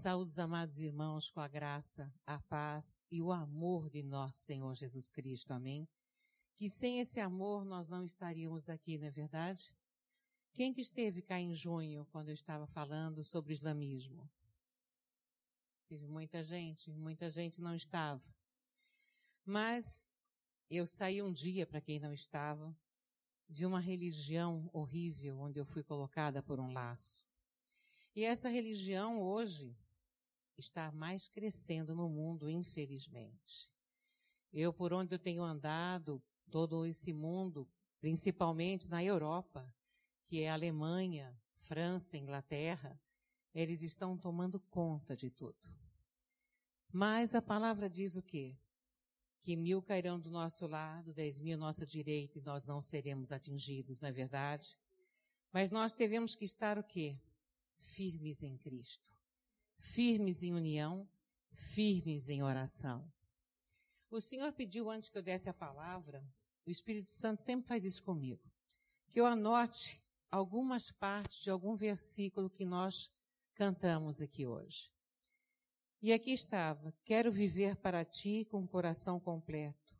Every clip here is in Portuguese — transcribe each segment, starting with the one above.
Saúde, amados irmãos, com a graça, a paz e o amor de nosso Senhor Jesus Cristo. Amém? Que sem esse amor nós não estaríamos aqui, não é verdade? Quem que esteve cá em junho, quando eu estava falando sobre islamismo? Teve muita gente, muita gente não estava. Mas eu saí um dia, para quem não estava, de uma religião horrível, onde eu fui colocada por um laço. E essa religião hoje está mais crescendo no mundo, infelizmente. Eu, por onde eu tenho andado, todo esse mundo, principalmente na Europa, que é Alemanha, França, Inglaterra, eles estão tomando conta de tudo. Mas a palavra diz o quê? Que mil cairão do nosso lado, dez mil à nossa direita e nós não seremos atingidos, não é verdade? Mas nós devemos que estar o quê? firmes em Cristo, firmes em união, firmes em oração. O Senhor pediu antes que eu desse a palavra, o Espírito Santo sempre faz isso comigo, que eu anote algumas partes de algum versículo que nós cantamos aqui hoje. E aqui estava: quero viver para ti com o coração completo.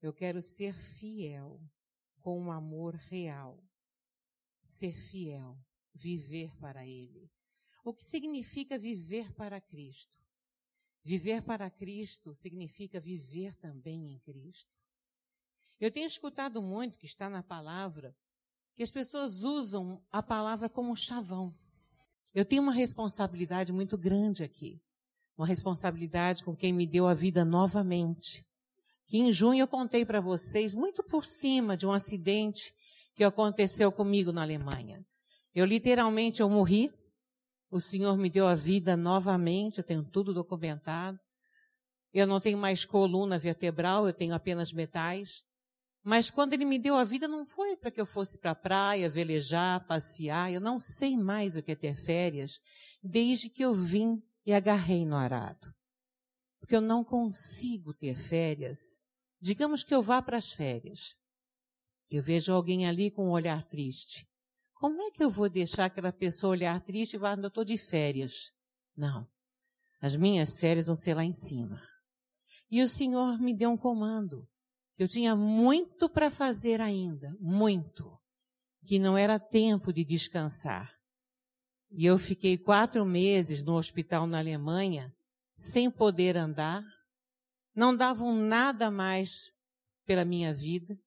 Eu quero ser fiel, com um amor real. Ser fiel viver para Ele. O que significa viver para Cristo? Viver para Cristo significa viver também em Cristo. Eu tenho escutado muito que está na palavra que as pessoas usam a palavra como chavão. Eu tenho uma responsabilidade muito grande aqui. Uma responsabilidade com quem me deu a vida novamente. Que em junho eu contei para vocês, muito por cima de um acidente que aconteceu comigo na Alemanha. Eu literalmente eu morri. O Senhor me deu a vida novamente, eu tenho tudo documentado. Eu não tenho mais coluna vertebral, eu tenho apenas metais. Mas quando ele me deu a vida não foi para que eu fosse para a praia, velejar, passear. Eu não sei mais o que é ter férias desde que eu vim e agarrei no arado. Porque eu não consigo ter férias. Digamos que eu vá para as férias. Eu vejo alguém ali com um olhar triste. Como é que eu vou deixar aquela pessoa olhar triste e falar, eu estou de férias? Não. As minhas férias vão ser lá em cima. E o Senhor me deu um comando. Que eu tinha muito para fazer ainda. Muito. Que não era tempo de descansar. E eu fiquei quatro meses no hospital na Alemanha, sem poder andar. Não davam nada mais pela minha vida.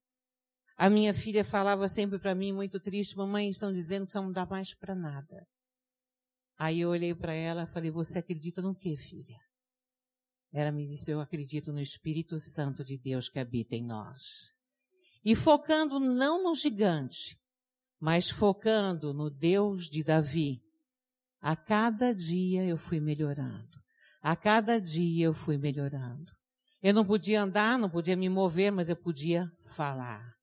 A minha filha falava sempre para mim, muito triste, mamãe, estão dizendo que não dá mais para nada. Aí eu olhei para ela e falei, você acredita no que, filha? Ela me disse, eu acredito no Espírito Santo de Deus que habita em nós. E focando não no gigante, mas focando no Deus de Davi, a cada dia eu fui melhorando. A cada dia eu fui melhorando. Eu não podia andar, não podia me mover, mas eu podia falar.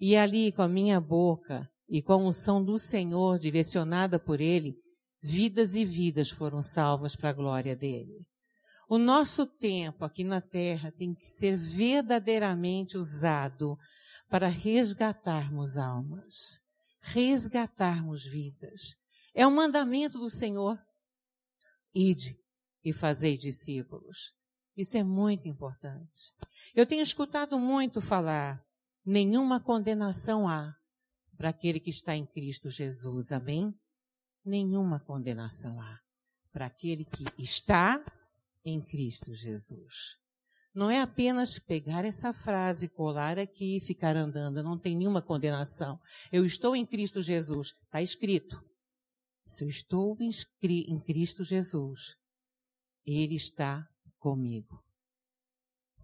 E ali, com a minha boca e com a unção do Senhor direcionada por Ele, vidas e vidas foram salvas para a glória dele. O nosso tempo aqui na terra tem que ser verdadeiramente usado para resgatarmos almas, resgatarmos vidas. É um mandamento do Senhor. Ide e fazei discípulos. Isso é muito importante. Eu tenho escutado muito falar nenhuma condenação há para aquele que está em Cristo Jesus. Amém? Nenhuma condenação há para aquele que está em Cristo Jesus. Não é apenas pegar essa frase, colar aqui e ficar andando. Não tem nenhuma condenação. Eu estou em Cristo Jesus. Está escrito. Se eu estou em Cristo Jesus, Ele está comigo.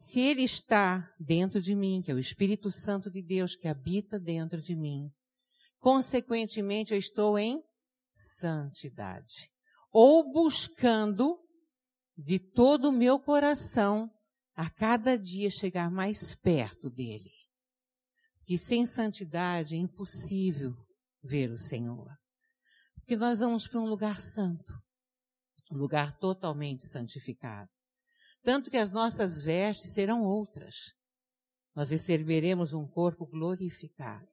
Se Ele está dentro de mim, que é o Espírito Santo de Deus que habita dentro de mim, consequentemente eu estou em santidade. Ou buscando de todo o meu coração a cada dia chegar mais perto dele. Que sem santidade é impossível ver o Senhor. Porque nós vamos para um lugar santo, um lugar totalmente santificado tanto que as nossas vestes serão outras. Nós receberemos um corpo glorificado.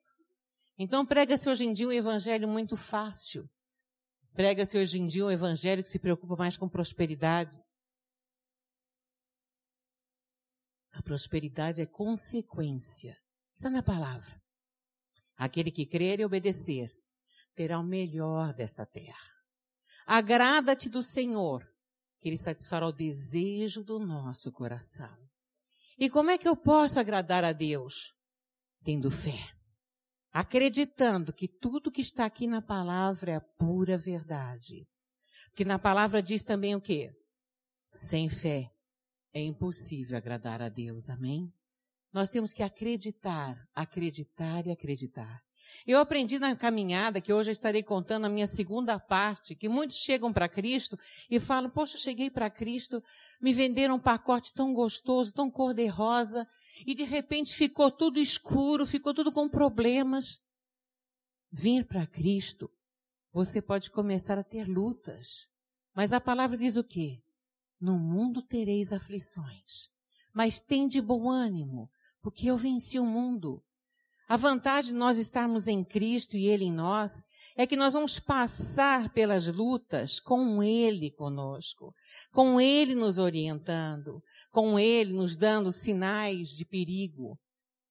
Então prega-se hoje em dia um evangelho muito fácil. Prega-se hoje em dia um evangelho que se preocupa mais com prosperidade. A prosperidade é consequência. Está na palavra. Aquele que crer e obedecer terá o melhor desta terra. Agrada-te do Senhor, que Ele satisfará o desejo do nosso coração. E como é que eu posso agradar a Deus? Tendo fé. Acreditando que tudo que está aqui na palavra é a pura verdade. Porque na palavra diz também o quê? Sem fé é impossível agradar a Deus. Amém? Nós temos que acreditar, acreditar e acreditar. Eu aprendi na caminhada, que hoje eu estarei contando a minha segunda parte, que muitos chegam para Cristo e falam, poxa, cheguei para Cristo, me venderam um pacote tão gostoso, tão cor-de-rosa, e de repente ficou tudo escuro, ficou tudo com problemas. Vir para Cristo, você pode começar a ter lutas. Mas a palavra diz o quê? No mundo tereis aflições, mas tem de bom ânimo, porque eu venci o mundo. A vantagem de nós estarmos em Cristo e Ele em nós é que nós vamos passar pelas lutas com Ele conosco, com Ele nos orientando, com Ele nos dando sinais de perigo.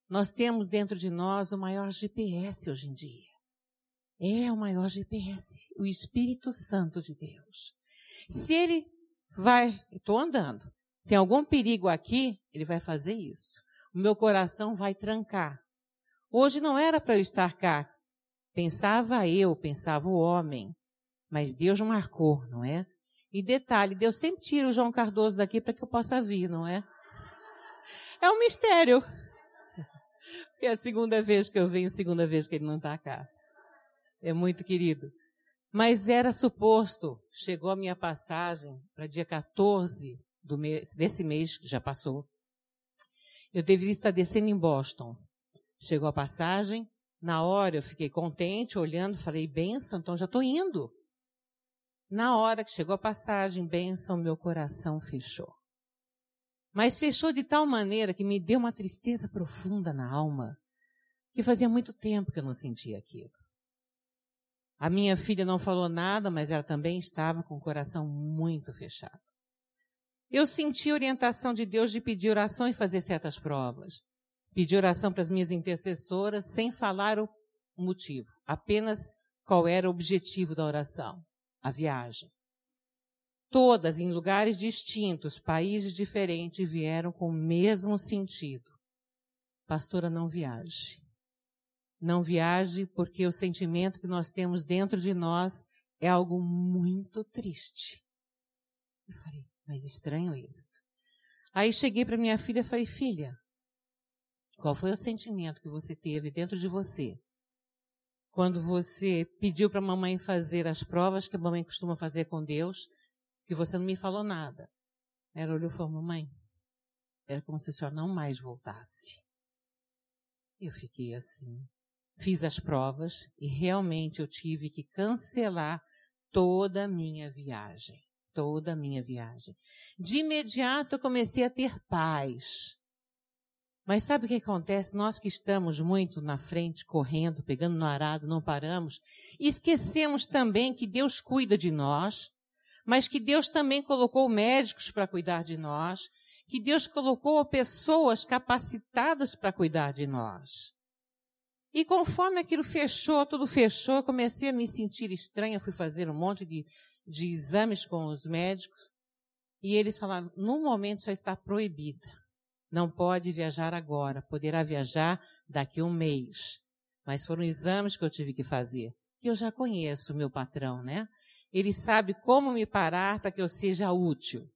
Nós temos dentro de nós o maior GPS hoje em dia. É o maior GPS, o Espírito Santo de Deus. Se Ele vai, estou andando, tem algum perigo aqui, Ele vai fazer isso. O meu coração vai trancar Hoje não era para eu estar cá. Pensava eu, pensava o homem. Mas Deus marcou, não é? E detalhe, Deus sempre tira o João Cardoso daqui para que eu possa vir, não é? É um mistério. Porque é a segunda vez que eu venho, segunda vez que ele não está cá. É muito querido. Mas era suposto, chegou a minha passagem para dia 14 do mês, desse mês que já passou. Eu deveria estar descendo em Boston. Chegou a passagem, na hora eu fiquei contente, olhando, falei, benção, então já estou indo. Na hora que chegou a passagem, benção, meu coração fechou. Mas fechou de tal maneira que me deu uma tristeza profunda na alma, que fazia muito tempo que eu não sentia aquilo. A minha filha não falou nada, mas ela também estava com o coração muito fechado. Eu senti a orientação de Deus de pedir oração e fazer certas provas. Pedi oração para as minhas intercessoras sem falar o motivo, apenas qual era o objetivo da oração, a viagem. Todas em lugares distintos, países diferentes, vieram com o mesmo sentido. Pastora, não viaje. Não viaje porque o sentimento que nós temos dentro de nós é algo muito triste. Eu falei, mas estranho isso. Aí cheguei para minha filha e falei, filha, qual foi o sentimento que você teve dentro de você quando você pediu para a mamãe fazer as provas que a mamãe costuma fazer com Deus, que você não me falou nada? Ela olhou e falou: Mamãe, era como se a senhora não mais voltasse. Eu fiquei assim. Fiz as provas e realmente eu tive que cancelar toda a minha viagem. Toda a minha viagem. De imediato eu comecei a ter paz. Mas sabe o que acontece? Nós que estamos muito na frente, correndo, pegando no arado, não paramos, esquecemos também que Deus cuida de nós, mas que Deus também colocou médicos para cuidar de nós, que Deus colocou pessoas capacitadas para cuidar de nós. E conforme aquilo fechou, tudo fechou, eu comecei a me sentir estranha, fui fazer um monte de, de exames com os médicos, e eles falaram, no momento já está proibida não pode viajar agora, poderá viajar daqui a um mês. Mas foram exames que eu tive que fazer. Que eu já conheço o meu patrão, né? Ele sabe como me parar para que eu seja útil.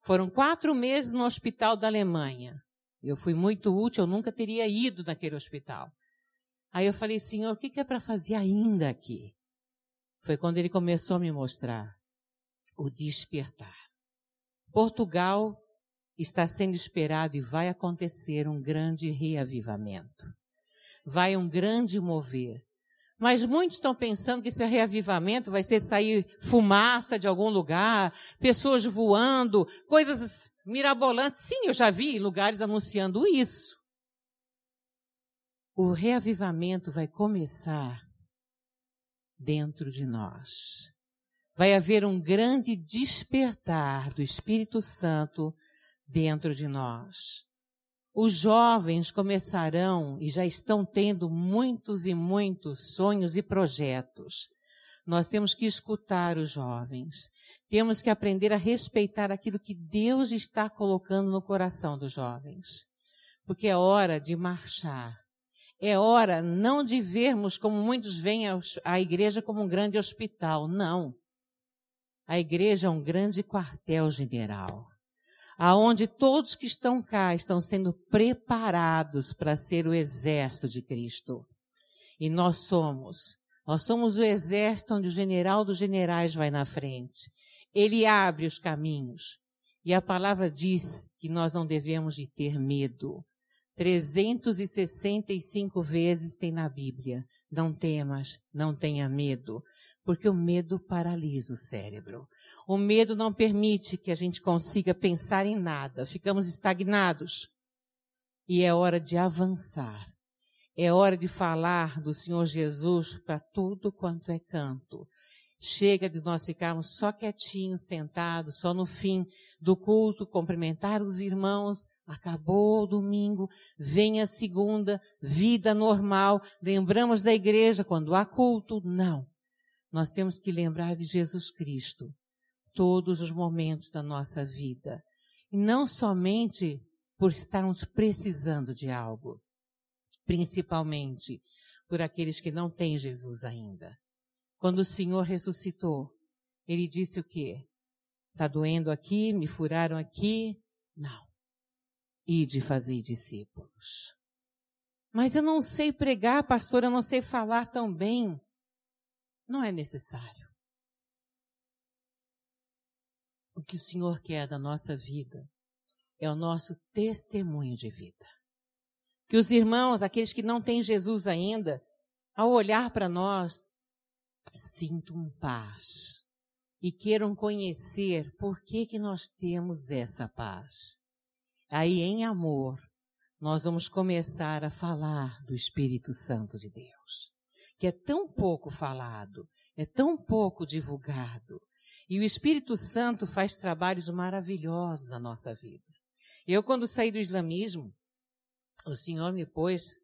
Foram quatro meses no hospital da Alemanha. Eu fui muito útil, eu nunca teria ido naquele hospital. Aí eu falei, Senhor, o que, é para fazer ainda aqui? Foi quando ele começou a me mostrar o despertar. Portugal está sendo esperado e vai acontecer um grande reavivamento. Vai um grande mover. Mas muitos estão pensando que esse reavivamento vai ser sair fumaça de algum lugar, pessoas voando, coisas mirabolantes. Sim, eu já vi lugares anunciando isso. O reavivamento vai começar dentro de nós. vai haver um grande despertar do Espírito Santo dentro de nós. Os jovens começarão e já estão tendo muitos e muitos sonhos e projetos. Nós temos que escutar os jovens. Temos que aprender a respeitar aquilo que Deus está colocando no coração dos jovens. Porque é hora de marchar. É hora não de vermos como muitos veem a igreja como um grande hospital. Não. A igreja é um grande quartel-general aonde todos que estão cá estão sendo preparados para ser o exército de Cristo. E nós somos. Nós somos o exército onde o general dos generais vai na frente. Ele abre os caminhos. E a palavra diz que nós não devemos de ter medo. 365 vezes tem na Bíblia. Não temas, não tenha medo porque o medo paralisa o cérebro. O medo não permite que a gente consiga pensar em nada, ficamos estagnados. E é hora de avançar. É hora de falar do Senhor Jesus para tudo quanto é canto. Chega de nós ficarmos só quietinhos, sentados, só no fim do culto, cumprimentar os irmãos. Acabou o domingo, vem a segunda, vida normal. Lembramos da igreja quando há culto? Não. Nós temos que lembrar de Jesus Cristo todos os momentos da nossa vida. E não somente por estarmos precisando de algo, principalmente por aqueles que não têm Jesus ainda. Quando o Senhor ressuscitou, ele disse o quê? Está doendo aqui, me furaram aqui? Não. E de fazer discípulos. Mas eu não sei pregar, pastor, eu não sei falar tão bem. Não é necessário. O que o Senhor quer da nossa vida é o nosso testemunho de vida. Que os irmãos, aqueles que não têm Jesus ainda, ao olhar para nós, sintam paz e queiram conhecer por que, que nós temos essa paz. Aí, em amor, nós vamos começar a falar do Espírito Santo de Deus que é tão pouco falado, é tão pouco divulgado. E o Espírito Santo faz trabalhos maravilhosos na nossa vida. Eu, quando saí do islamismo, o Senhor me pôs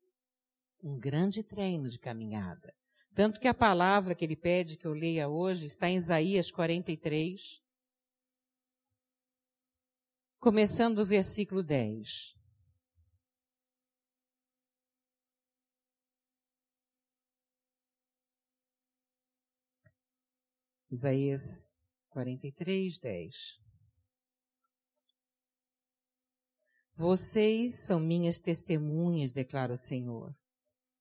um grande treino de caminhada. Tanto que a palavra que ele pede que eu leia hoje está em Isaías 43, começando o versículo 10. Isaías 43, 10. Vocês são minhas testemunhas, declara o Senhor,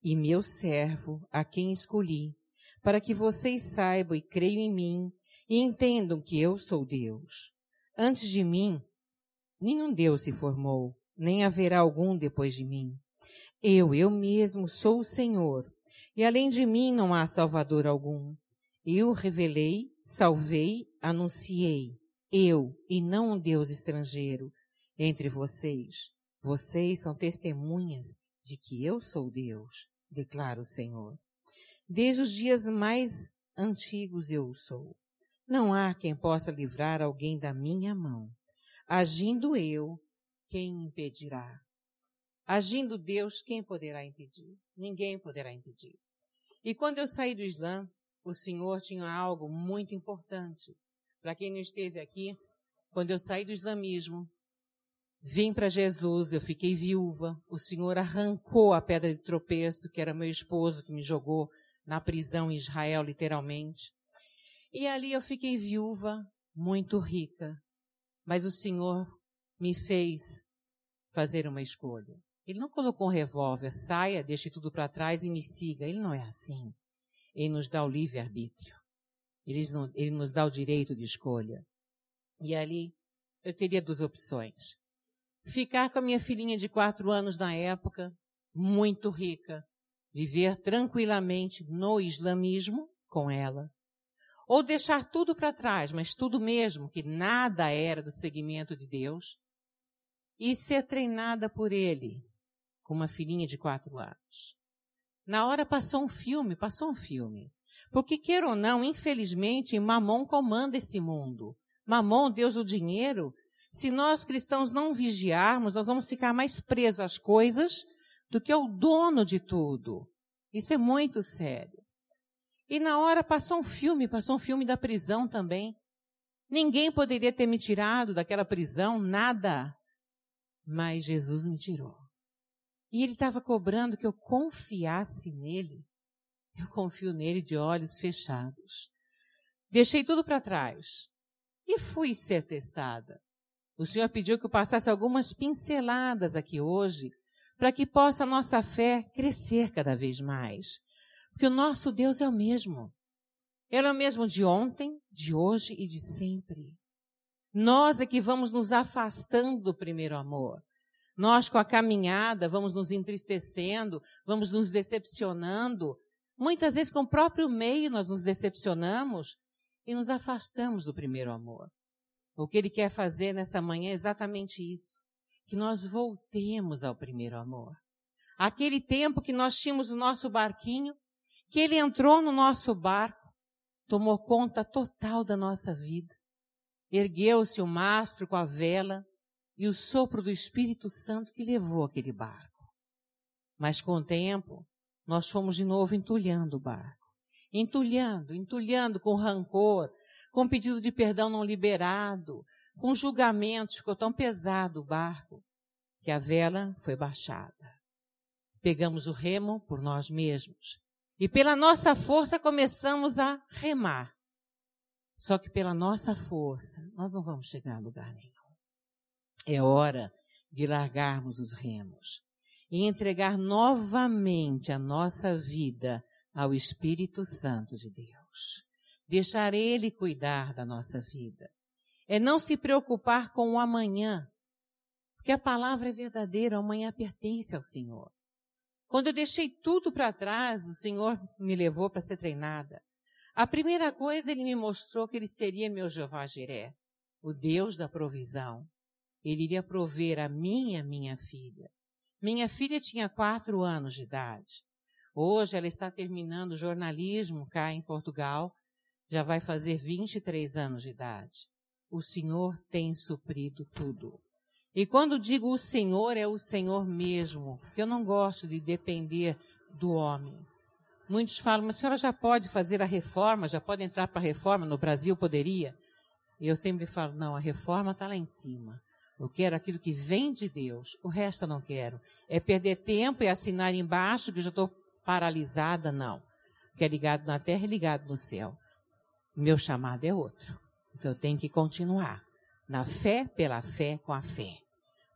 e meu servo, a quem escolhi, para que vocês saibam e creiam em mim e entendam que eu sou Deus. Antes de mim, nenhum Deus se formou, nem haverá algum depois de mim. Eu, eu mesmo, sou o Senhor, e além de mim não há Salvador algum. Eu revelei, salvei, anunciei. Eu, e não um Deus estrangeiro, entre vocês. Vocês são testemunhas de que eu sou Deus, declara o Senhor. Desde os dias mais antigos eu sou. Não há quem possa livrar alguém da minha mão. Agindo eu, quem impedirá? Agindo Deus, quem poderá impedir? Ninguém poderá impedir. E quando eu saí do Islã, o Senhor tinha algo muito importante. Para quem não esteve aqui, quando eu saí do islamismo, vim para Jesus, eu fiquei viúva. O Senhor arrancou a pedra de tropeço, que era meu esposo, que me jogou na prisão em Israel, literalmente. E ali eu fiquei viúva, muito rica. Mas o Senhor me fez fazer uma escolha. Ele não colocou um revólver, saia, deixe tudo para trás e me siga. Ele não é assim. Ele nos dá o livre-arbítrio. Ele, ele nos dá o direito de escolha. E ali eu teria duas opções. Ficar com a minha filhinha de quatro anos na época, muito rica, viver tranquilamente no islamismo com ela, ou deixar tudo para trás, mas tudo mesmo, que nada era do segmento de Deus, e ser treinada por ele, com uma filhinha de quatro anos. Na hora passou um filme, passou um filme. Porque, queira ou não, infelizmente, Mamon comanda esse mundo. Mamon, Deus do dinheiro. Se nós cristãos não vigiarmos, nós vamos ficar mais presos às coisas do que ao dono de tudo. Isso é muito sério. E na hora passou um filme, passou um filme da prisão também. Ninguém poderia ter me tirado daquela prisão, nada. Mas Jesus me tirou. E ele estava cobrando que eu confiasse nele. Eu confio nele de olhos fechados. Deixei tudo para trás e fui ser testada. O Senhor pediu que eu passasse algumas pinceladas aqui hoje para que possa a nossa fé crescer cada vez mais. Porque o nosso Deus é o mesmo. Ele é o mesmo de ontem, de hoje e de sempre. Nós é que vamos nos afastando do primeiro amor. Nós, com a caminhada, vamos nos entristecendo, vamos nos decepcionando. Muitas vezes, com o próprio meio, nós nos decepcionamos e nos afastamos do primeiro amor. O que ele quer fazer nessa manhã é exatamente isso. Que nós voltemos ao primeiro amor. Aquele tempo que nós tínhamos o nosso barquinho, que ele entrou no nosso barco, tomou conta total da nossa vida. Ergueu-se o mastro com a vela, e o sopro do Espírito Santo que levou aquele barco. Mas com o tempo, nós fomos de novo entulhando o barco. Entulhando, entulhando com rancor, com pedido de perdão não liberado, com julgamentos, ficou tão pesado o barco que a vela foi baixada. Pegamos o remo por nós mesmos e pela nossa força começamos a remar. Só que pela nossa força nós não vamos chegar a lugar nenhum. É hora de largarmos os remos e entregar novamente a nossa vida ao Espírito Santo de Deus. Deixar Ele cuidar da nossa vida. É não se preocupar com o amanhã, porque a palavra é verdadeira, o amanhã pertence ao Senhor. Quando eu deixei tudo para trás, o Senhor me levou para ser treinada. A primeira coisa, Ele me mostrou que Ele seria meu Jeová Jiré, o Deus da provisão. Ele iria prover a mim e a minha filha. Minha filha tinha quatro anos de idade. Hoje ela está terminando jornalismo cá em Portugal. Já vai fazer 23 anos de idade. O Senhor tem suprido tudo. E quando digo o Senhor, é o Senhor mesmo, porque eu não gosto de depender do homem. Muitos falam, mas a senhora já pode fazer a reforma, já pode entrar para a reforma, no Brasil poderia? E eu sempre falo, não, a reforma está lá em cima. Eu quero aquilo que vem de Deus. O resto eu não quero. É perder tempo e assinar embaixo que eu já estou paralisada, não. O que é ligado na terra é ligado no céu. Meu chamado é outro. Então eu tenho que continuar. Na fé, pela fé, com a fé.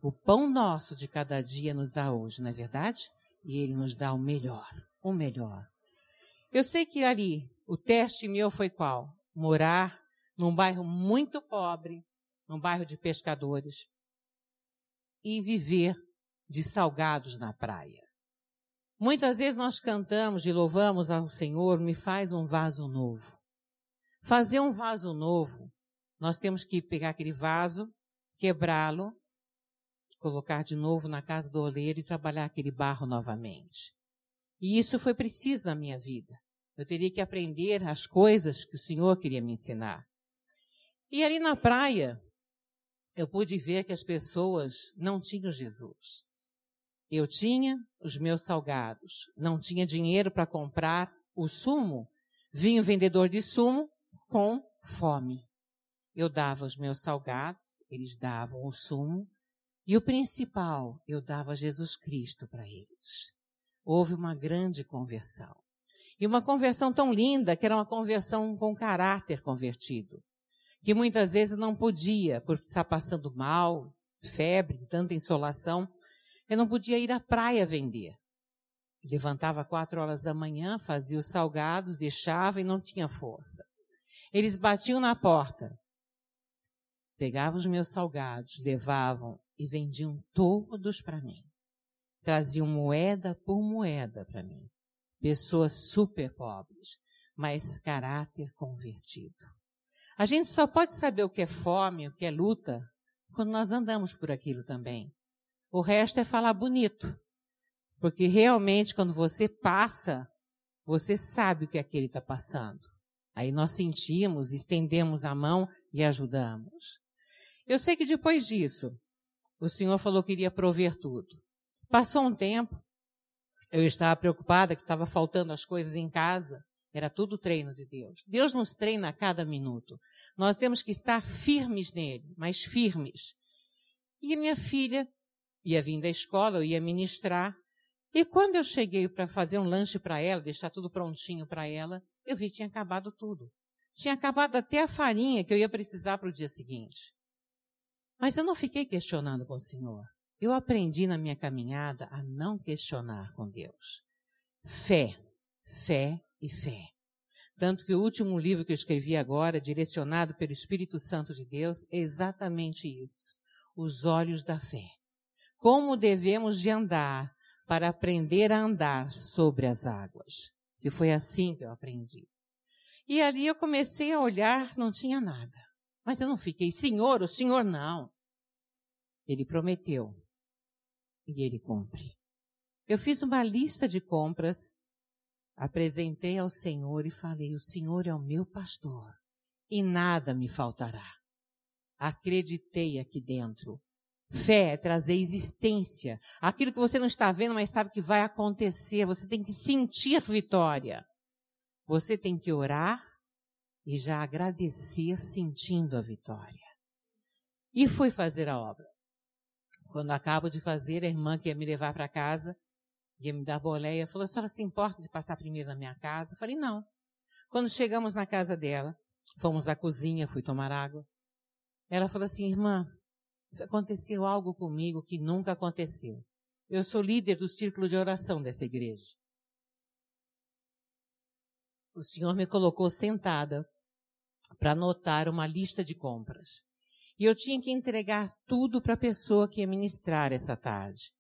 O pão nosso de cada dia nos dá hoje, não é verdade? E ele nos dá o melhor. O melhor. Eu sei que ali, o teste meu foi qual? Morar num bairro muito pobre, num bairro de pescadores, e viver de salgados na praia. Muitas vezes nós cantamos e louvamos ao Senhor, me faz um vaso novo. Fazer um vaso novo, nós temos que pegar aquele vaso, quebrá-lo, colocar de novo na casa do oleiro e trabalhar aquele barro novamente. E isso foi preciso na minha vida. Eu teria que aprender as coisas que o Senhor queria me ensinar. E ali na praia, eu pude ver que as pessoas não tinham Jesus. Eu tinha os meus salgados, não tinha dinheiro para comprar o sumo. Vinha o vendedor de sumo com fome. Eu dava os meus salgados, eles davam o sumo, e o principal, eu dava Jesus Cristo para eles. Houve uma grande conversão. E uma conversão tão linda que era uma conversão com caráter convertido que muitas vezes não podia, por estar passando mal, febre, tanta insolação, eu não podia ir à praia vender. Levantava quatro horas da manhã, fazia os salgados, deixava e não tinha força. Eles batiam na porta, pegavam os meus salgados, levavam e vendiam todos para mim. Traziam moeda por moeda para mim. Pessoas super pobres, mas caráter convertido. A gente só pode saber o que é fome, o que é luta, quando nós andamos por aquilo também. O resto é falar bonito. Porque realmente, quando você passa, Você sabe o que aquele está passando. Aí nós sentimos, estendemos a mão e ajudamos. Eu sei que depois disso, o Senhor falou que iria prover tudo. Passou um tempo, eu estava preocupada que estava faltando as coisas em casa. Era tudo treino de Deus. Deus nos treina a cada minuto. Nós temos que estar firmes nele, mas firmes. E minha filha ia vir da escola, eu ia ministrar. E quando eu cheguei para fazer um lanche para ela, deixar tudo prontinho para ela, eu vi que tinha acabado tudo. Tinha acabado até a farinha que eu ia precisar para o dia seguinte. Mas eu não fiquei questionando com o Senhor. Eu aprendi na minha caminhada a não questionar com Deus. Fé, fé e fé. Tanto que o último livro que eu escrevi agora, direcionado pelo Espírito Santo de Deus, é exatamente isso. Os olhos da fé. Como devemos de andar para aprender a andar sobre as águas. Que foi assim que eu aprendi. E ali eu comecei a olhar, não tinha nada. Mas eu não fiquei, Senhor, o Senhor não. Ele prometeu. E ele cumpre. Eu fiz uma lista de compras apresentei ao Senhor e falei: O Senhor é o meu pastor e nada me faltará. Acreditei aqui dentro. Fé é trazer existência. Aquilo que você não está vendo, mas sabe que vai acontecer. Você tem que sentir vitória. Você tem que orar e já agradecer sentindo a vitória. E fui fazer a obra. Quando acabo de fazer, a irmã que ia me levar para casa ia me dar boleia, falou, a senhora se importa de passar primeiro na minha casa? Eu falei, não. Quando chegamos na casa dela, fomos à cozinha, fui tomar água. Ela falou assim, irmã, aconteceu algo comigo que nunca aconteceu. Eu sou líder do círculo de oração dessa igreja. O senhor me colocou sentada para anotar uma lista de compras. E eu tinha que entregar tudo para a pessoa que ia ministrar essa tarde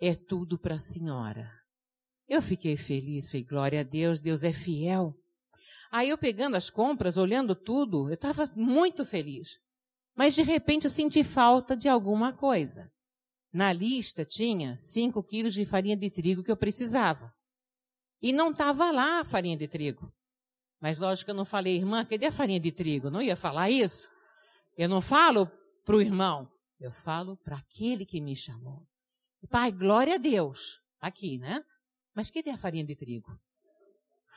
é tudo para a senhora. Eu fiquei feliz, falei, glória a Deus, Deus é fiel. Aí eu pegando as compras, olhando tudo, eu estava muito feliz. Mas de repente eu senti falta de alguma coisa. Na lista tinha 5 quilos de farinha de trigo que eu precisava. E não estava lá a farinha de trigo. Mas lógico que eu não falei, irmã, cadê a farinha de trigo? Não ia falar isso. Eu não falo para o irmão, eu falo para aquele que me chamou. Pai, glória a Deus. Aqui, né? Mas cadê a farinha de trigo?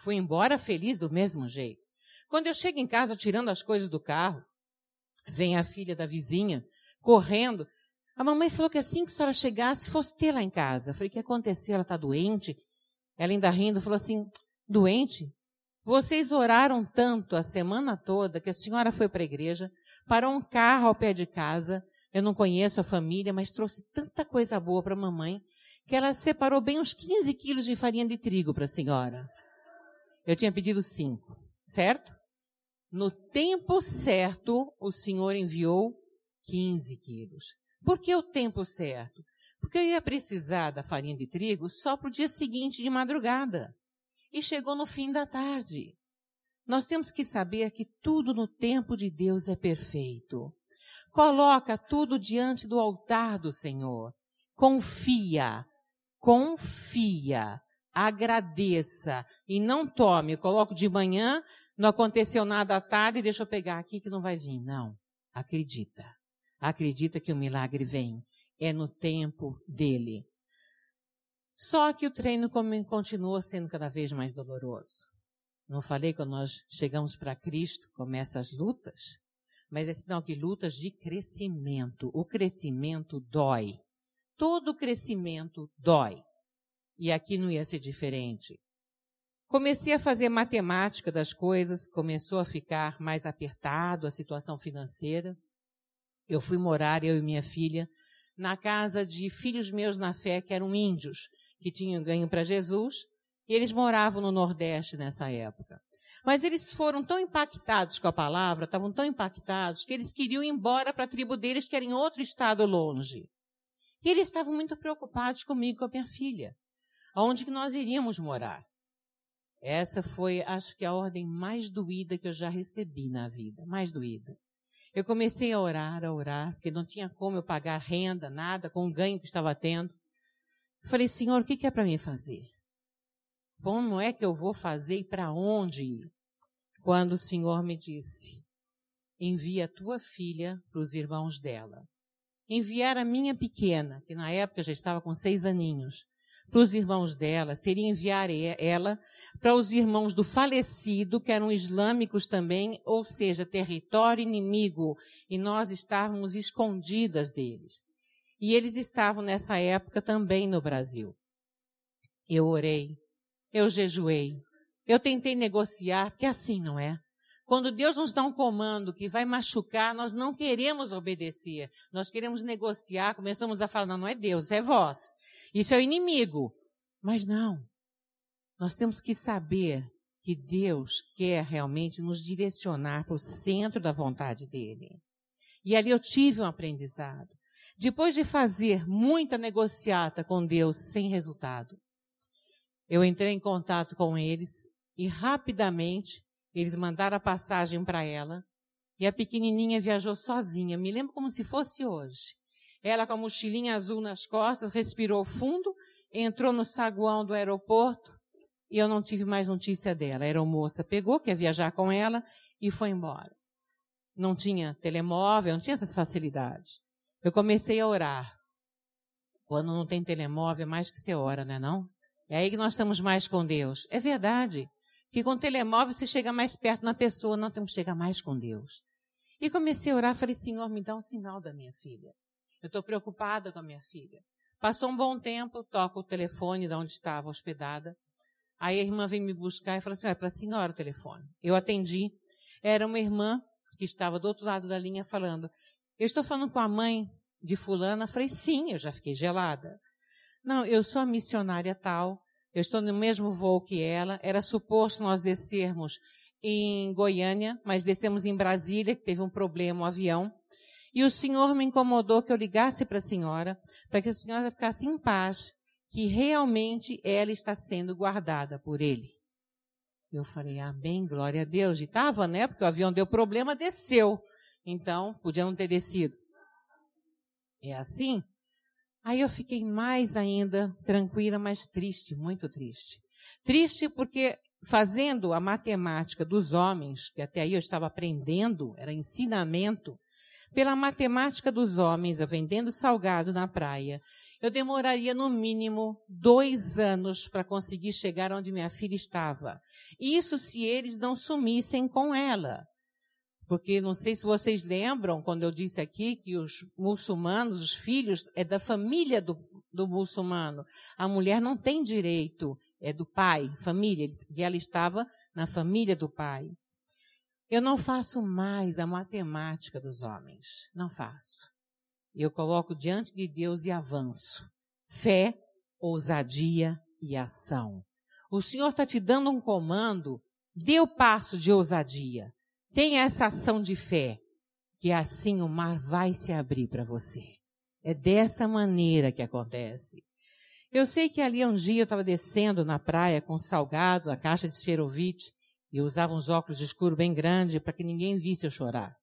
Fui embora feliz do mesmo jeito. Quando eu chego em casa tirando as coisas do carro, vem a filha da vizinha correndo. A mamãe falou que assim que a senhora chegasse, fosse ter lá em casa. Eu falei, o que aconteceu? Ela está doente? Ela ainda rindo, falou assim, doente? Vocês oraram tanto a semana toda que a senhora foi para a igreja, parou um carro ao pé de casa, eu não conheço a família, mas trouxe tanta coisa boa para a mamãe que ela separou bem uns 15 quilos de farinha de trigo para a senhora. Eu tinha pedido cinco, certo? No tempo certo, o senhor enviou 15 quilos. Por que o tempo certo? Porque eu ia precisar da farinha de trigo só para o dia seguinte de madrugada. E chegou no fim da tarde. Nós temos que saber que tudo no tempo de Deus é perfeito. Coloca tudo diante do altar do Senhor. Confia, confia, agradeça e não tome. Eu coloco de manhã, não aconteceu nada à tarde, deixa eu pegar aqui que não vai vir. Não. Acredita. Acredita que o milagre vem. É no tempo dele. Só que o treino continua sendo cada vez mais doloroso. Não falei quando nós chegamos para Cristo, começam as lutas? Mas é sinal que lutas de crescimento. O crescimento dói. Todo crescimento dói. E aqui não ia ser diferente. Comecei a fazer matemática das coisas, começou a ficar mais apertado a situação financeira. Eu fui morar, eu e minha filha, na casa de filhos meus na fé, que eram índios, que tinham ganho para Jesus, e eles moravam no Nordeste nessa época. Mas eles foram tão impactados com a palavra, estavam tão impactados, que eles queriam ir embora para a tribo deles, que era em outro estado longe. E eles estavam muito preocupados comigo, com a minha filha. Aonde que nós iríamos morar? Essa foi, acho que, a ordem mais doída que eu já recebi na vida. Mais doída. Eu comecei a orar, a orar, porque não tinha como eu pagar renda, nada, com o ganho que estava tendo. falei, Senhor, o que é para mim fazer? Como é que eu vou fazer e para onde ir? Quando o Senhor me disse: envia a tua filha para os irmãos dela. Enviar a minha pequena, que na época já estava com seis aninhos, para os irmãos dela, seria enviar ela para os irmãos do falecido, que eram islâmicos também, ou seja, território inimigo, e nós estávamos escondidas deles. E eles estavam nessa época também no Brasil. Eu orei, eu jejuei, eu tentei negociar, porque assim não é. Quando Deus nos dá um comando que vai machucar, nós não queremos obedecer. Nós queremos negociar, começamos a falar, não, não é Deus, é vós. Isso é o inimigo. Mas não. Nós temos que saber que Deus quer realmente nos direcionar para o centro da vontade dele. E ali eu tive um aprendizado. Depois de fazer muita negociata com Deus sem resultado, eu entrei em contato com eles e rapidamente eles mandaram a passagem para ela e a pequenininha viajou sozinha. Me lembro como se fosse hoje. Ela com a mochilinha azul nas costas, respirou fundo, entrou no saguão do aeroporto e eu não tive mais notícia dela. A aeromoça pegou, quer viajar com ela e foi embora. Não tinha telemóvel, não tinha essas facilidades. Eu comecei a orar. Quando não tem telemóvel, é mais que você ora, não é não? É aí que nós estamos mais com Deus. É verdade. Que com telemóvel você chega mais perto na pessoa, não temos que chegar mais com Deus. E comecei a orar, falei, Senhor, me dá um sinal da minha filha. Eu estou preocupada com a minha filha. Passou um bom tempo, toco o telefone de onde estava hospedada. Aí a irmã vem me buscar e falou assim, é para a senhora o telefone. Eu atendi. Era uma irmã que estava do outro lado da linha falando, eu estou falando com a mãe de fulana. falei, sim, eu já fiquei gelada. Não, eu sou a missionária tal, eu estou no mesmo voo que ela. Era suposto nós descermos em Goiânia, mas descemos em Brasília, que teve um problema, o um avião. E o Senhor me incomodou que eu ligasse para a senhora, para que a senhora ficasse em paz, que realmente ela está sendo guardada por ele. Eu falei, amém, glória a Deus. E estava, né? Porque o avião deu problema, desceu. Então, podia não ter descido. É assim? Aí eu fiquei mais ainda tranquila, mas triste, muito triste. Triste porque fazendo a matemática dos homens, que até aí eu estava aprendendo, era ensinamento, pela matemática dos homens, eu vendendo salgado na praia, eu demoraria no mínimo dois anos para conseguir chegar onde minha filha estava. Isso se eles não sumissem com ela. Porque não sei se vocês lembram, quando eu disse aqui que os muçulmanos, os filhos, é da família do, do muçulmano. A mulher não tem direito, é do pai, família, e ela estava na família do pai. Eu não faço mais a matemática dos homens. Não faço. Eu coloco diante de Deus e avanço. Fé, ousadia e ação. O Senhor está te dando um comando, dê o passo de ousadia. Tenha essa ação de fé, que assim o mar vai se abrir para você. É dessa maneira que acontece. Eu sei que ali um dia eu estava descendo na praia com salgado, a caixa de esferovite, e eu usava uns óculos de escuro bem grandes para que ninguém visse eu chorar.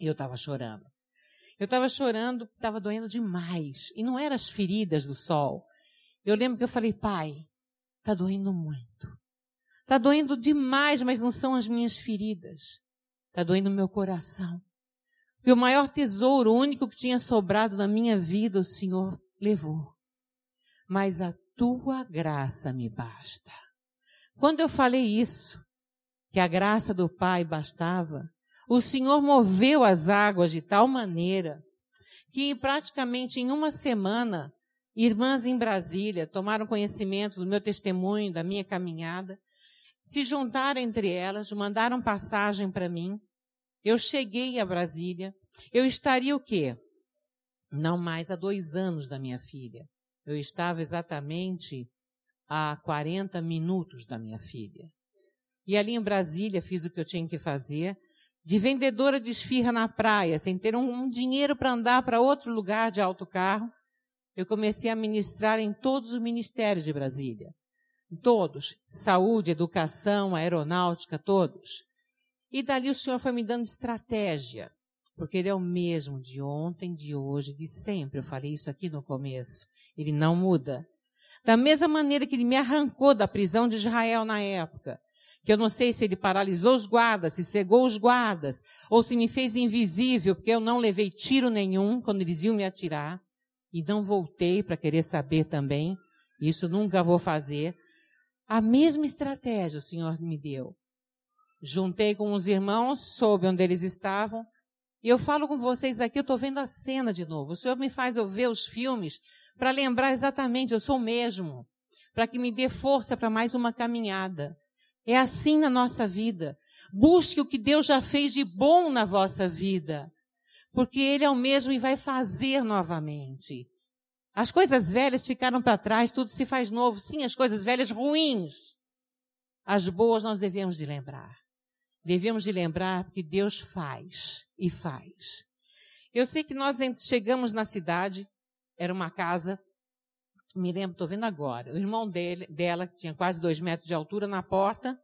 E eu estava chorando. Eu estava chorando porque estava doendo demais. E não eram as feridas do sol. Eu lembro que eu falei, pai, está doendo muito. Está doendo demais, mas não são as minhas feridas. Está doendo meu coração. Porque o maior tesouro, o único que tinha sobrado na minha vida, o Senhor levou. Mas a tua graça me basta. Quando eu falei isso, que a graça do Pai bastava, o Senhor moveu as águas de tal maneira que praticamente em uma semana, irmãs em Brasília tomaram conhecimento do meu testemunho, da minha caminhada, se juntaram entre elas, mandaram passagem para mim. Eu cheguei a Brasília. Eu estaria o quê? Não mais há dois anos da minha filha. Eu estava exatamente a 40 minutos da minha filha. E ali em Brasília fiz o que eu tinha que fazer. De vendedora de esfirra na praia, sem ter um, um dinheiro para andar para outro lugar de autocarro, eu comecei a ministrar em todos os ministérios de Brasília. Todos. Saúde, educação, aeronáutica, todos. E dali o Senhor foi me dando estratégia. Porque Ele é o mesmo de ontem, de hoje, de sempre. Eu falei isso aqui no começo. Ele não muda. Da mesma maneira que ele me arrancou da prisão de Israel na época. Que eu não sei se ele paralisou os guardas, se cegou os guardas, ou se me fez invisível, porque eu não levei tiro nenhum quando eles iam me atirar. E não voltei para querer saber também. Isso nunca vou fazer. A mesma estratégia o Senhor me deu. Juntei com os irmãos, soube onde eles estavam, e eu falo com vocês aqui, eu estou vendo a cena de novo. O Senhor me faz eu ver os filmes para lembrar exatamente, eu sou o mesmo, para que me dê força para mais uma caminhada. É assim na nossa vida. Busque o que Deus já fez de bom na vossa vida, porque Ele é o mesmo e vai fazer novamente. As coisas velhas ficaram para trás, tudo se faz novo. Sim, as coisas velhas ruins. As boas nós devemos de lembrar. Devemos de lembrar que Deus faz e faz. Eu sei que nós chegamos na cidade, era uma casa, me lembro, estou vendo agora, o irmão dele, dela, que tinha quase dois metros de altura, na porta,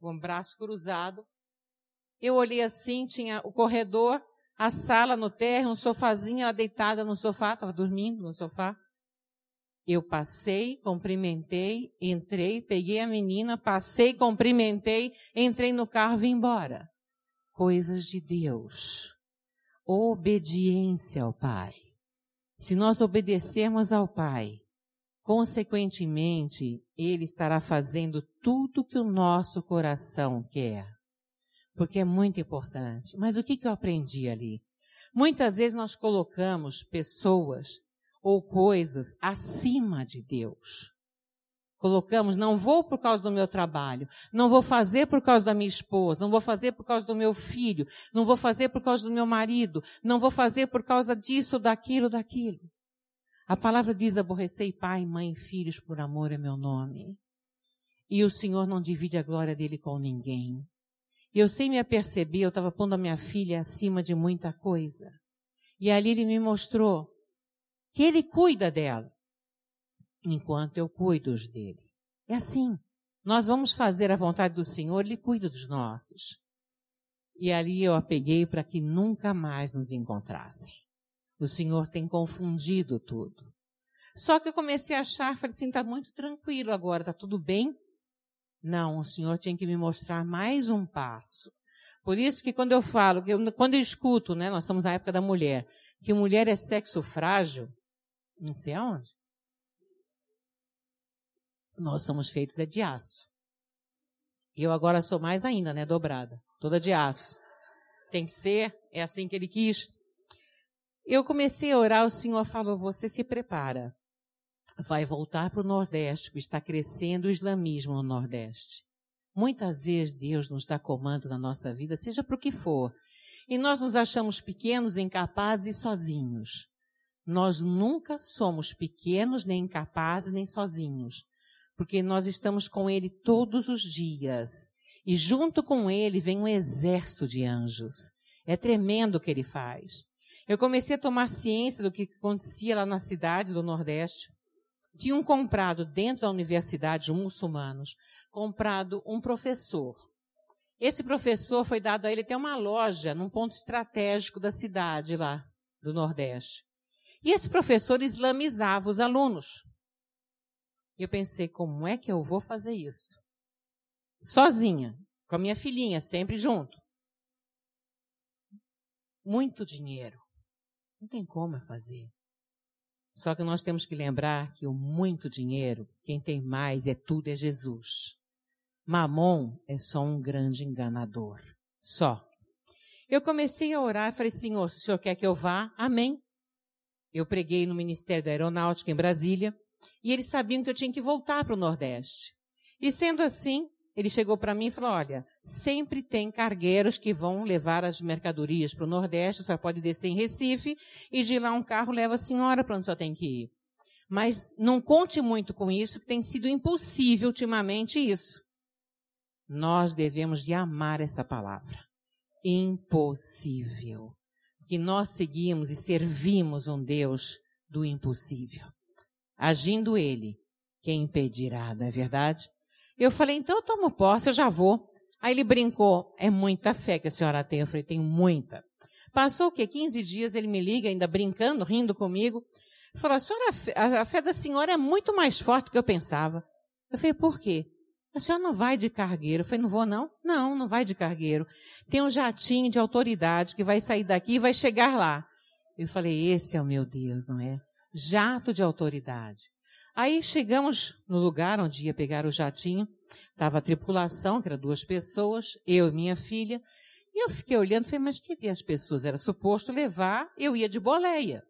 com o braço cruzado. Eu olhei assim, tinha o corredor, a sala no térreo, um sofazinho, ela deitada no sofá, estava dormindo no sofá. Eu passei, cumprimentei, entrei, peguei a menina, passei, cumprimentei, entrei no carro e vim embora. Coisas de Deus. Obediência ao Pai. Se nós obedecermos ao Pai, consequentemente, Ele estará fazendo tudo que o nosso coração quer. Porque é muito importante. Mas o que, que eu aprendi ali? Muitas vezes nós colocamos pessoas ou coisas acima de Deus. Colocamos, não vou por causa do meu trabalho, não vou fazer por causa da minha esposa, não vou fazer por causa do meu filho, não vou fazer por causa do meu marido, não vou fazer por causa disso, daquilo, daquilo. A palavra diz: aborrecei pai, mãe filhos por amor é meu nome. E o Senhor não divide a glória dele com ninguém. E eu sem me aperceber, eu estava pondo a minha filha acima de muita coisa. E ali ele me mostrou que ele cuida dela, enquanto eu cuido dele. É assim. Nós vamos fazer a vontade do Senhor, ele cuida dos nossos. E ali eu a peguei para que nunca mais nos encontrassem. O Senhor tem confundido tudo. Só que eu comecei a achar, falei assim, está muito tranquilo agora, está tudo bem? Não, o Senhor tinha que me mostrar mais um passo. Por isso que quando eu falo, quando eu escuto, né, nós estamos na época da mulher, que mulher é sexo frágil, não sei aonde. Nós somos feitos é de aço. Eu agora sou mais ainda, né? Dobrada. Toda de aço. Tem que ser, é assim que ele quis. Eu comecei a orar, o Senhor falou, você se prepara. Vai voltar para o Nordeste, porque está crescendo o islamismo no Nordeste. Muitas vezes Deus nos dá comando na nossa vida, seja para o que for. E nós nos achamos pequenos, incapazes e sozinhos. Nós nunca somos pequenos, nem incapazes, nem sozinhos, porque nós estamos com Ele todos os dias. E junto com Ele vem um exército de anjos. É tremendo o que Ele faz. Eu comecei a tomar ciência do que acontecia lá na cidade do Nordeste. Tinham comprado dentro da universidade de muçulmanos, comprado um professor. Esse professor foi dado a ele até uma loja num ponto estratégico da cidade lá do Nordeste. E esse professor islamizava os alunos. E eu pensei, como é que eu vou fazer isso? Sozinha, com a minha filhinha, sempre junto. Muito dinheiro. Não tem como eu fazer. Só que nós temos que lembrar que o muito dinheiro, quem tem mais é tudo é Jesus. Mamon é só um grande enganador. Só. Eu comecei a orar e falei, Senhor, se o Senhor quer que eu vá, amém. Eu preguei no Ministério da Aeronáutica em Brasília e eles sabiam que eu tinha que voltar para o Nordeste. E sendo assim, ele chegou para mim e falou: Olha, sempre tem cargueiros que vão levar as mercadorias para o Nordeste, só pode descer em Recife e de lá um carro leva a senhora para onde só tem que ir. Mas não conte muito com isso, que tem sido impossível ultimamente isso. Nós devemos de amar essa palavra. Impossível que nós seguimos e servimos um Deus do impossível. Agindo Ele, quem impedirá, não é verdade? Eu falei, então eu tomo posse, eu já vou. Aí ele brincou, é muita fé que a senhora tem. Eu falei, tenho muita. Passou o quê? 15 dias, ele me liga, ainda brincando, rindo comigo. Falou, a, senhora, a fé da senhora é muito mais forte do que eu pensava. Eu falei, por quê? A senhora não vai de cargueiro. Eu falei, não vou não? Não, não vai de cargueiro. Tem um jatinho de autoridade que vai sair daqui e vai chegar lá. Eu falei, esse é o meu Deus, não é? Jato de autoridade. Aí chegamos no lugar onde ia pegar o jatinho. Estava a tripulação, que era duas pessoas, eu e minha filha. E eu fiquei olhando, falei, mas que as pessoas? Era suposto levar, eu ia de boleia.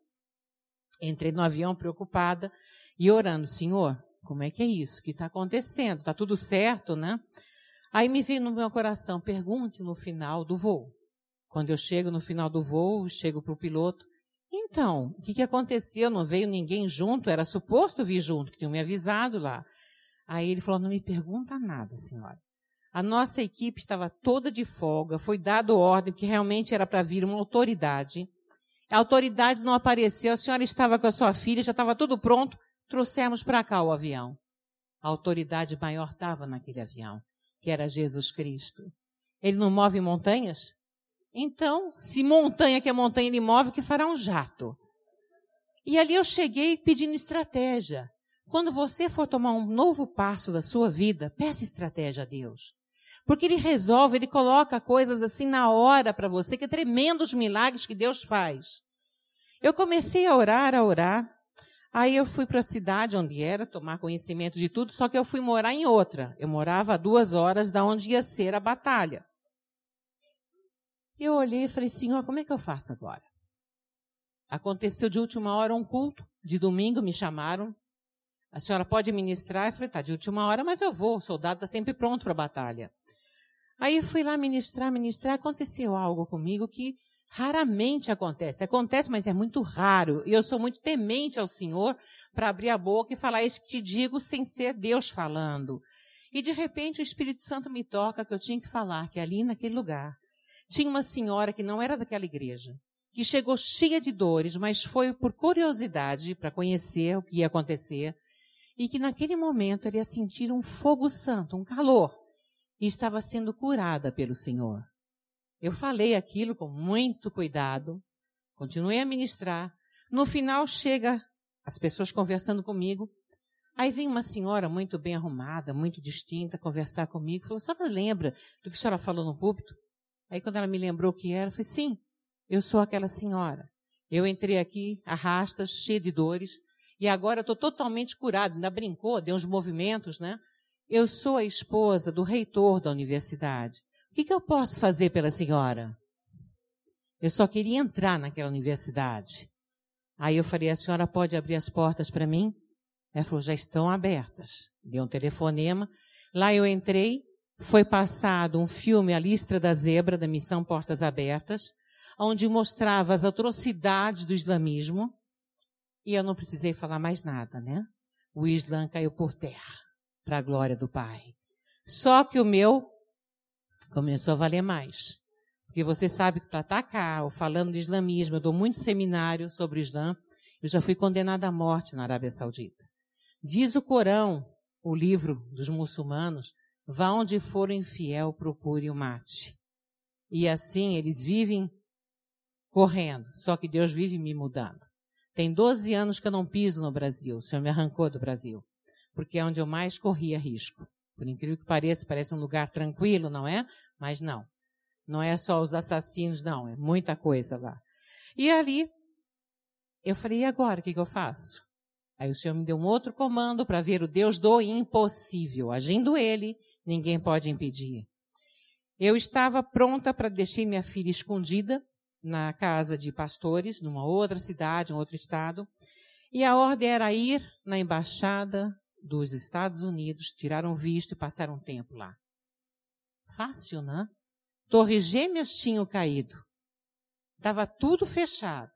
Entrei no avião preocupada e orando, Senhor, como é que é isso? O que está acontecendo? Está tudo certo, né? Aí me veio no meu coração, pergunte no final do voo. Quando eu chego no final do voo, chego para o piloto. Então, o que, que aconteceu? Não veio ninguém junto? Era suposto vir junto, que tinham me avisado lá. Aí ele falou, não me pergunta nada, senhora. A nossa equipe estava toda de folga, foi dado ordem que realmente era para vir uma autoridade. A autoridade não apareceu, a senhora estava com a sua filha, já estava tudo pronto, trouxemos para cá o avião. A autoridade maior estava naquele avião, que era Jesus Cristo. Ele não move montanhas? Então, se montanha que é montanha ele move, que fará um jato. E ali eu cheguei pedindo estratégia. Quando você for tomar um novo passo da sua vida, peça estratégia a Deus. Porque ele resolve, ele coloca coisas assim na hora para você, que é tremendo os milagres que Deus faz. Eu comecei a orar, a orar. Aí eu fui para a cidade onde era, tomar conhecimento de tudo, só que eu fui morar em outra. Eu morava a duas horas da onde ia ser a batalha. Eu olhei e falei, Senhor, como é que eu faço agora? Aconteceu de última hora um culto, de domingo me chamaram. A senhora pode ministrar? Eu falei, tá, de última hora, mas eu vou, o soldado está sempre pronto para a batalha. Aí eu fui lá ministrar, ministrar, aconteceu algo comigo que raramente acontece. Acontece, mas é muito raro. E eu sou muito temente ao Senhor para abrir a boca e falar isso que te digo sem ser Deus falando. E de repente o Espírito Santo me toca que eu tinha que falar que ali naquele lugar tinha uma senhora que não era daquela igreja, que chegou cheia de dores, mas foi por curiosidade para conhecer o que ia acontecer, e que naquele momento ela ia sentir um fogo santo, um calor e estava sendo curada pelo Senhor. Eu falei aquilo com muito cuidado, continuei a ministrar. No final chega as pessoas conversando comigo. Aí vem uma senhora muito bem arrumada, muito distinta, conversar comigo. Falou, a senhora lembra do que a senhora falou no púlpito? Aí quando ela me lembrou que era, eu falei, sim, eu sou aquela senhora. Eu entrei aqui, arrastas, cheia de dores, e agora eu estou totalmente curada. Ainda brincou, deu uns movimentos, né? Eu sou a esposa do reitor da universidade. O que, que eu posso fazer pela senhora? Eu só queria entrar naquela universidade. Aí eu falei, a senhora pode abrir as portas para mim? Ela falou, já estão abertas. Deu um telefonema. Lá eu entrei, foi passado um filme A Listra da Zebra, da Missão Portas Abertas, onde mostrava as atrocidades do islamismo. E eu não precisei falar mais nada, né? O Islã caiu por terra para a glória do Pai. Só que o meu começou a valer mais. Porque você sabe que para atacar, falando de islamismo, eu dou muito seminário sobre o Islã, eu já fui condenada à morte na Arábia Saudita. Diz o Corão, o livro dos muçulmanos, vá onde for infiel, procure o mate. E assim eles vivem correndo, só que Deus vive me mudando. Tem 12 anos que eu não piso no Brasil, o Senhor me arrancou do Brasil porque é onde eu mais corria risco. Por incrível que pareça, parece um lugar tranquilo, não é? Mas não. Não é só os assassinos, não. É muita coisa lá. E ali, eu falei, e agora o que, que eu faço? Aí o Senhor me deu um outro comando para ver o Deus do impossível. Agindo Ele, ninguém pode impedir. Eu estava pronta para deixar minha filha escondida na casa de pastores, numa outra cidade, um outro estado. E a ordem era ir na embaixada dos Estados Unidos, tiraram visto e passaram tempo lá. Fácil, né? Torres gêmeas tinham caído. Estava tudo fechado.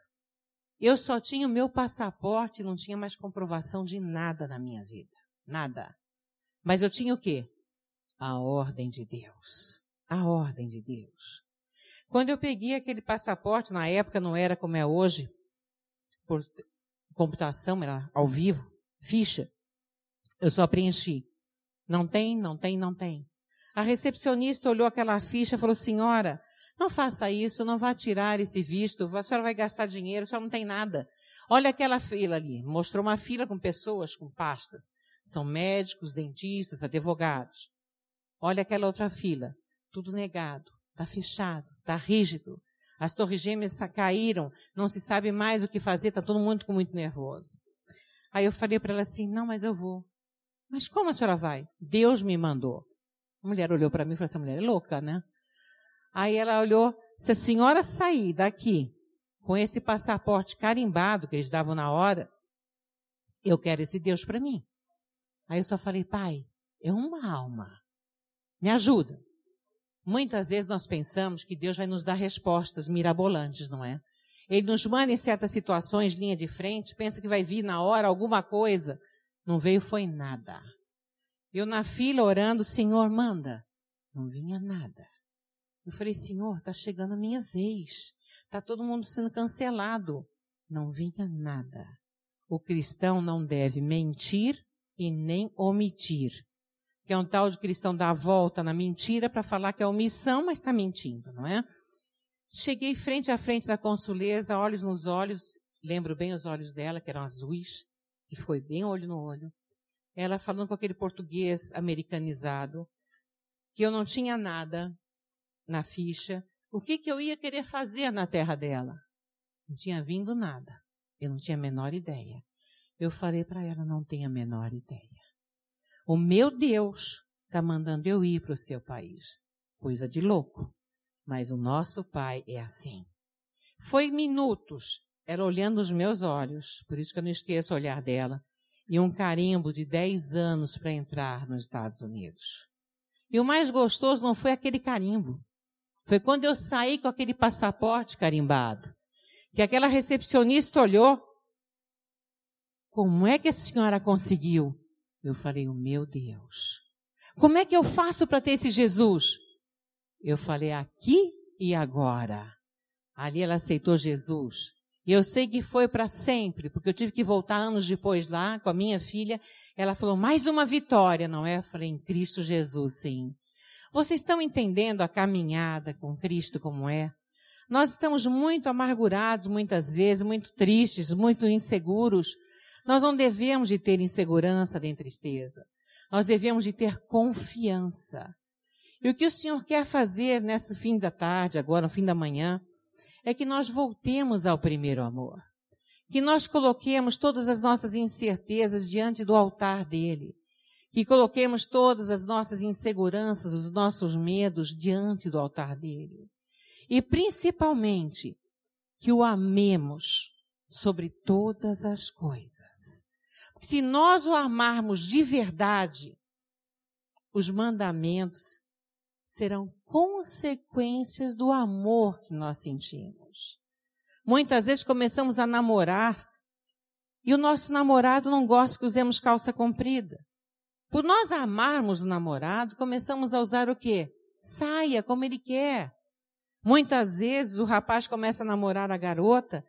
Eu só tinha o meu passaporte e não tinha mais comprovação de nada na minha vida. Nada. Mas eu tinha o quê? A ordem de Deus. A ordem de Deus. Quando eu peguei aquele passaporte, na época não era como é hoje, por computação, era ao vivo, ficha. Eu só preenchi. Não tem, não tem, não tem. A recepcionista olhou aquela ficha e falou, senhora, Não faça isso, não vá tirar esse visto, a senhora vai gastar dinheiro, a senhora não tem nada. Olha aquela fila ali, mostrou uma fila com pessoas com pastas. São médicos, dentistas, advogados. Olha aquela outra fila, tudo negado, está fechado, está rígido. As torres gêmeas caíram, não se sabe mais o que fazer, está todo mundo muito nervoso. Aí eu falei para ela assim: não, mas eu vou. Mas como a senhora vai? Deus me mandou. A mulher olhou para mim e falou: essa mulher é louca, né? Aí ela olhou: se a senhora sair daqui com esse passaporte carimbado que eles davam na hora, eu quero esse Deus para mim. Aí eu só falei: pai, é uma alma. Me ajuda. Muitas vezes nós pensamos que Deus vai nos dar respostas mirabolantes, não é? Ele nos manda em certas situações linha de frente, pensa que vai vir na hora alguma coisa. Não veio, foi nada. Eu na fila orando, Senhor, manda. Não vinha nada. Eu falei, Senhor, está chegando a minha vez. Está todo mundo sendo cancelado. Não vinha nada. O cristão não deve mentir e nem omitir. Que é um tal de cristão dar a volta na mentira para falar que é omissão, mas está mentindo, não é? Cheguei frente a frente da consuleza, olhos nos olhos, lembro bem os olhos dela, que eram azuis, que foi bem olho no olho. Ela falando com aquele português americanizado, que eu não tinha nada na ficha. O que, que eu ia querer fazer na terra dela? Não tinha vindo nada. Eu não tinha a menor ideia. Eu falei para ela, não tenho a menor ideia. O meu Deus está mandando eu ir para o seu país. Coisa de louco. Mas o nosso pai é assim. Foi minutos, ela olhando os meus olhos, por isso que eu não esqueço o olhar dela, e um carimbo de 10 anos para entrar nos Estados Unidos. E o mais gostoso não foi aquele carimbo. Foi quando eu saí com aquele passaporte carimbado. Que aquela recepcionista olhou. Como é que a senhora conseguiu? Eu falei, o meu Deus. Como é que eu faço para ter esse Jesus? Eu falei aqui e agora. Ali ela aceitou Jesus. E eu sei que foi para sempre, porque eu tive que voltar anos depois lá com a minha filha. Ela falou, mais uma vitória, não é? Eu falei, em Cristo Jesus, sim. Vocês estão entendendo a caminhada com Cristo como é? Nós estamos muito amargurados muitas vezes, muito tristes, muito inseguros. Nós não devemos de ter insegurança nem tristeza. Nós devemos de ter confiança. E o que o Senhor quer fazer nesse fim da tarde, agora no fim da manhã, é que nós voltemos ao primeiro amor. Que nós coloquemos todas as nossas incertezas diante do altar dele. Que coloquemos todas as nossas inseguranças, os nossos medos diante do altar dele. E principalmente, que o amemos sobre todas as coisas. Se nós o amarmos de verdade, os mandamentos serão consequências do amor que nós sentimos. Muitas vezes começamos a namorar e o nosso namorado não gosta que usemos calça comprida. Por nós amarmos o namorado, começamos a usar o quê? Saia como ele quer. Muitas vezes o rapaz começa a namorar a garota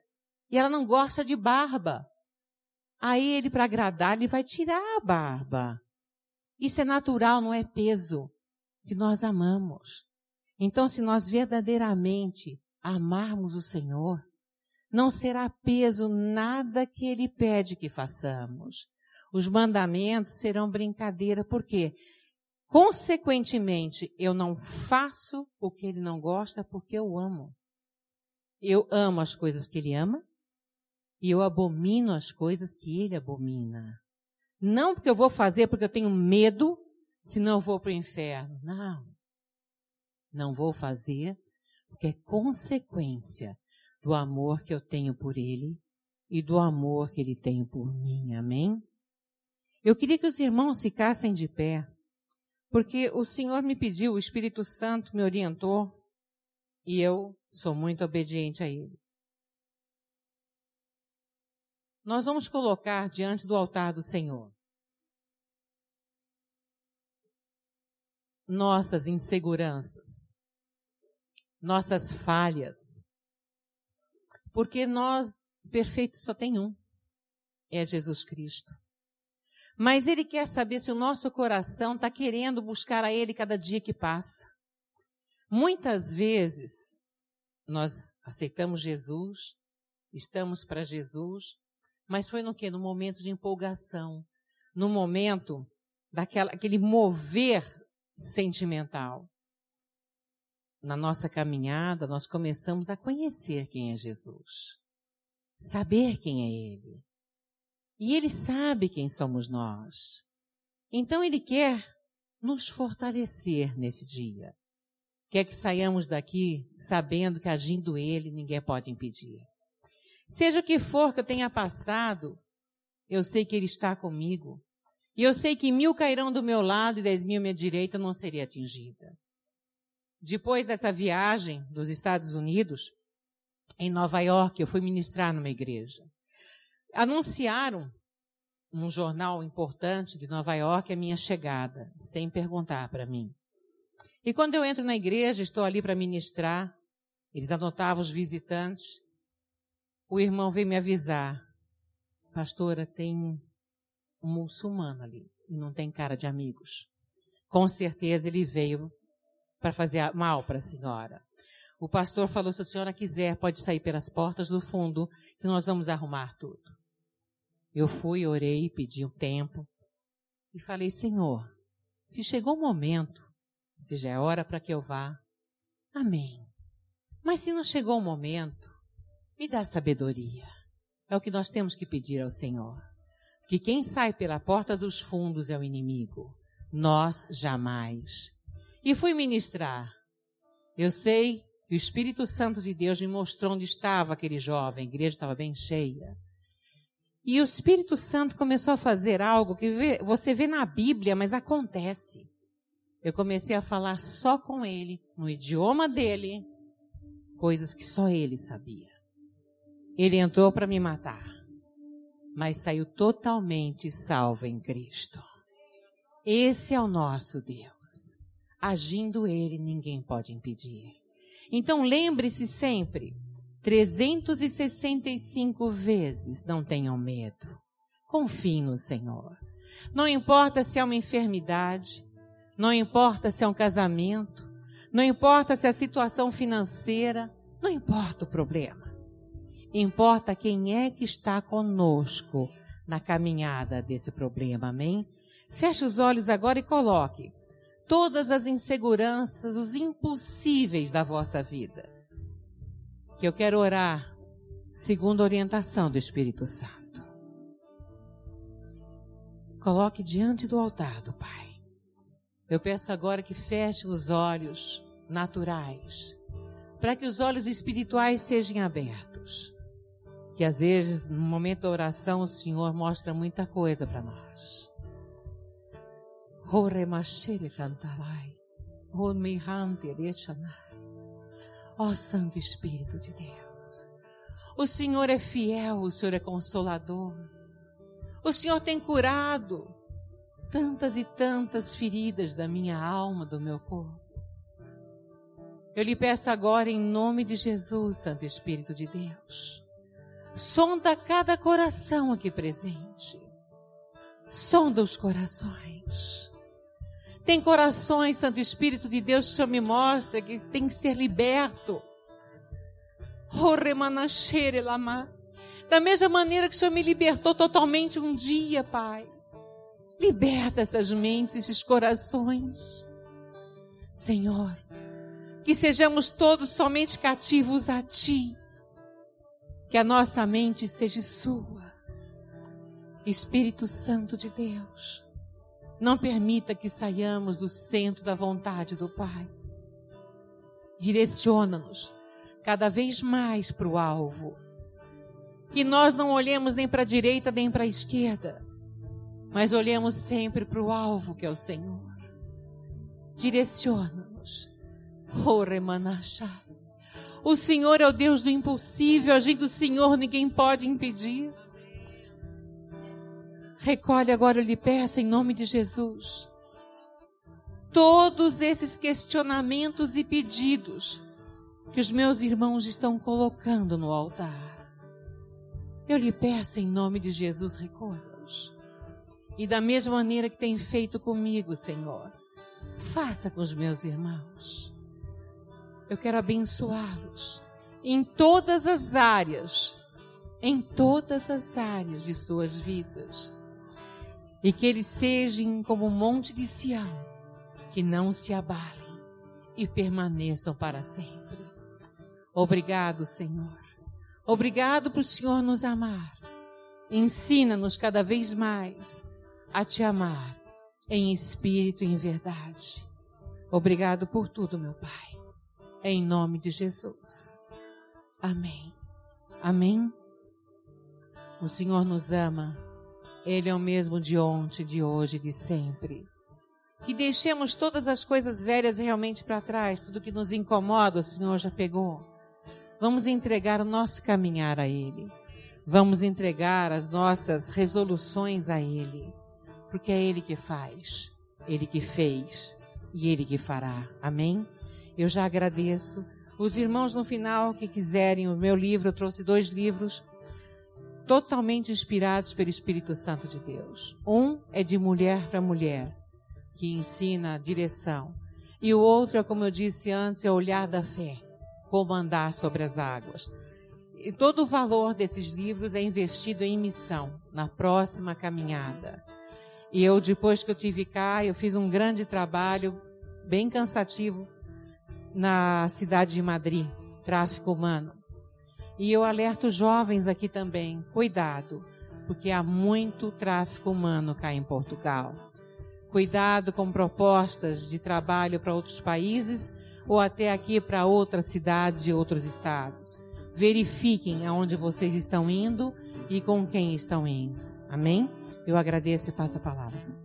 e ela não gosta de barba. Aí ele, para agradar, ele vai tirar a barba. Isso é natural, não é peso que nós amamos. Então, se nós verdadeiramente amarmos o Senhor, não será peso nada que Ele pede que façamos. Os mandamentos serão brincadeira, porque, consequentemente, eu não faço o que Ele não gosta porque eu amo. Eu amo as coisas que Ele ama e eu abomino as coisas que Ele abomina. Não porque eu vou fazer porque eu tenho medo senão eu vou para o inferno. Não. Não vou fazer, porque é consequência do amor que eu tenho por Ele e do amor que Ele tem por mim. Amém? Eu queria que os irmãos ficassem de pé, porque o Senhor me pediu, o Espírito Santo me orientou, e eu sou muito obediente a Ele. Nós vamos colocar diante do altar do Senhor nossas inseguranças, nossas falhas. Porque nós, perfeito só tem um, é Jesus Cristo. Mas Ele quer saber se o nosso coração está querendo buscar a Ele cada dia que passa. Muitas vezes, nós aceitamos Jesus, estamos para Jesus, mas foi no que? No momento de empolgação, no momento daquela aquele mover sentimental. Na nossa caminhada, nós começamos a conhecer quem é Jesus, saber quem é Ele. E Ele sabe quem somos nós. Então Ele quer nos fortalecer nesse dia. Quer que saiamos daqui sabendo que agindo Ele, ninguém pode impedir. Seja o que for que eu tenha passado, eu sei que Ele está comigo. E eu sei que mil cairão do meu lado e dez mil à minha direita não seria atingida. Depois dessa viagem dos Estados Unidos, em Nova York, eu fui ministrar numa igreja. Anunciaram num jornal importante de Nova York a minha chegada, sem perguntar para mim. E quando eu entro na igreja, estou ali para ministrar, eles anotavam os visitantes, o irmão veio me avisar, pastora, tem um muçulmano ali, e não tem cara de amigos. Com certeza ele veio para fazer mal para a senhora. O pastor falou: se a senhora quiser, pode sair pelas portas do fundo, que nós vamos arrumar tudo. Eu fui, orei, pedi um tempo e falei: Senhor, se chegou o momento, se já é hora para que eu vá, amém. Mas se não chegou o momento, me dá sabedoria. É o que nós temos que pedir ao Senhor. Que quem sai pela porta dos fundos é o inimigo. Nós jamais. E fui ministrar. Eu sei que o Espírito Santo de Deus me mostrou onde estava aquele jovem. A igreja estava bem cheia. E o Espírito Santo começou a fazer algo que você vê na Bíblia, mas acontece. Eu comecei a falar só com ele, no idioma dele, coisas que só ele sabia. Ele entrou para me matar, mas saiu totalmente salvo em Cristo. Esse é o nosso Deus. Agindo ele, ninguém pode impedir. Então lembre-se sempre, 365 vezes, não tenham medo. Confie no Senhor. Não importa se é uma enfermidade, não importa se é um casamento, não importa se é a situação financeira, não importa o problema. Importa quem é que está conosco na caminhada desse problema, amém? Feche os olhos agora e coloque todas as inseguranças, os impossíveis da vossa vida que eu quero orar segundo a orientação do Espírito Santo. Coloque diante do altar do Pai. Eu peço agora que feche os olhos naturais, para que os olhos espirituais sejam abertos. Que às vezes, no momento da oração, o Senhor mostra muita coisa para nós. Ó Santo Espírito de Deus, o Senhor é fiel, o Senhor é consolador. O Senhor tem curado tantas e tantas feridas da minha alma, do meu corpo. Eu lhe peço agora, em nome de Jesus, Santo Espírito de Deus, sonda cada coração aqui presente. Sonda os corações. Tem corações, Santo Espírito de Deus, que o Senhor me mostra que tem que ser liberto. Da mesma maneira que o Senhor me libertou totalmente um dia, Pai. Liberta essas mentes, esses corações. Senhor, que sejamos todos somente cativos a Ti. Que a nossa mente seja sua. Espírito Santo de Deus não permita que saiamos do centro da vontade do Pai. Direciona-nos cada vez mais para o alvo. Que nós não olhemos nem para a direita nem para a esquerda, mas olhemos sempre para o alvo que é o Senhor. Direciona-nos. O Senhor é o Deus do impossível, agindo o Senhor ninguém pode impedir. Recolhe agora, eu lhe peço, em nome de Jesus, todos esses questionamentos e pedidos que os meus irmãos estão colocando no altar. Eu lhe peço, em nome de Jesus, recolha-os. E da mesma maneira que tem feito comigo, Senhor, faça com os meus irmãos. Eu quero abençoá-los. em todas as áreas, em todas as áreas de suas vidas. E que eles sejam como o monte de Sião, que não se abalem e permaneçam para sempre. Obrigado, Senhor. Obrigado por o Senhor nos amar. Ensina-nos cada vez mais a te amar em espírito e em verdade. Obrigado por tudo, meu Pai. Em nome de Jesus. Amém. Amém. O Senhor nos ama. Ele é o mesmo de ontem, de hoje, de sempre. Que deixemos todas as coisas velhas realmente para trás, tudo que nos incomoda, o Senhor já pegou. Vamos entregar o nosso caminhar a Ele. Vamos entregar as nossas resoluções a Ele. Porque é Ele que faz, Ele que fez e Ele que fará. Amém? Eu já agradeço. Os irmãos no final que quiserem o meu livro, eu trouxe dois livros totalmente inspirados pelo Espírito Santo de Deus. Um é de mulher para mulher, que ensina a direção. E o outro é, como eu disse antes, é o olhar da fé, como andar sobre as águas. E todo o valor desses livros é investido em missão, na próxima caminhada. E eu, depois que eu tive cá, eu fiz um grande trabalho, bem cansativo, na cidade de Madrid, tráfico humano. E eu alerto jovens aqui também, cuidado, porque há muito tráfico humano cá em Portugal. Cuidado com propostas de trabalho para outros países ou até aqui para outras cidades e outros estados. Verifiquem aonde vocês estão indo e com quem estão indo. Amém? Eu agradeço e passo a palavra.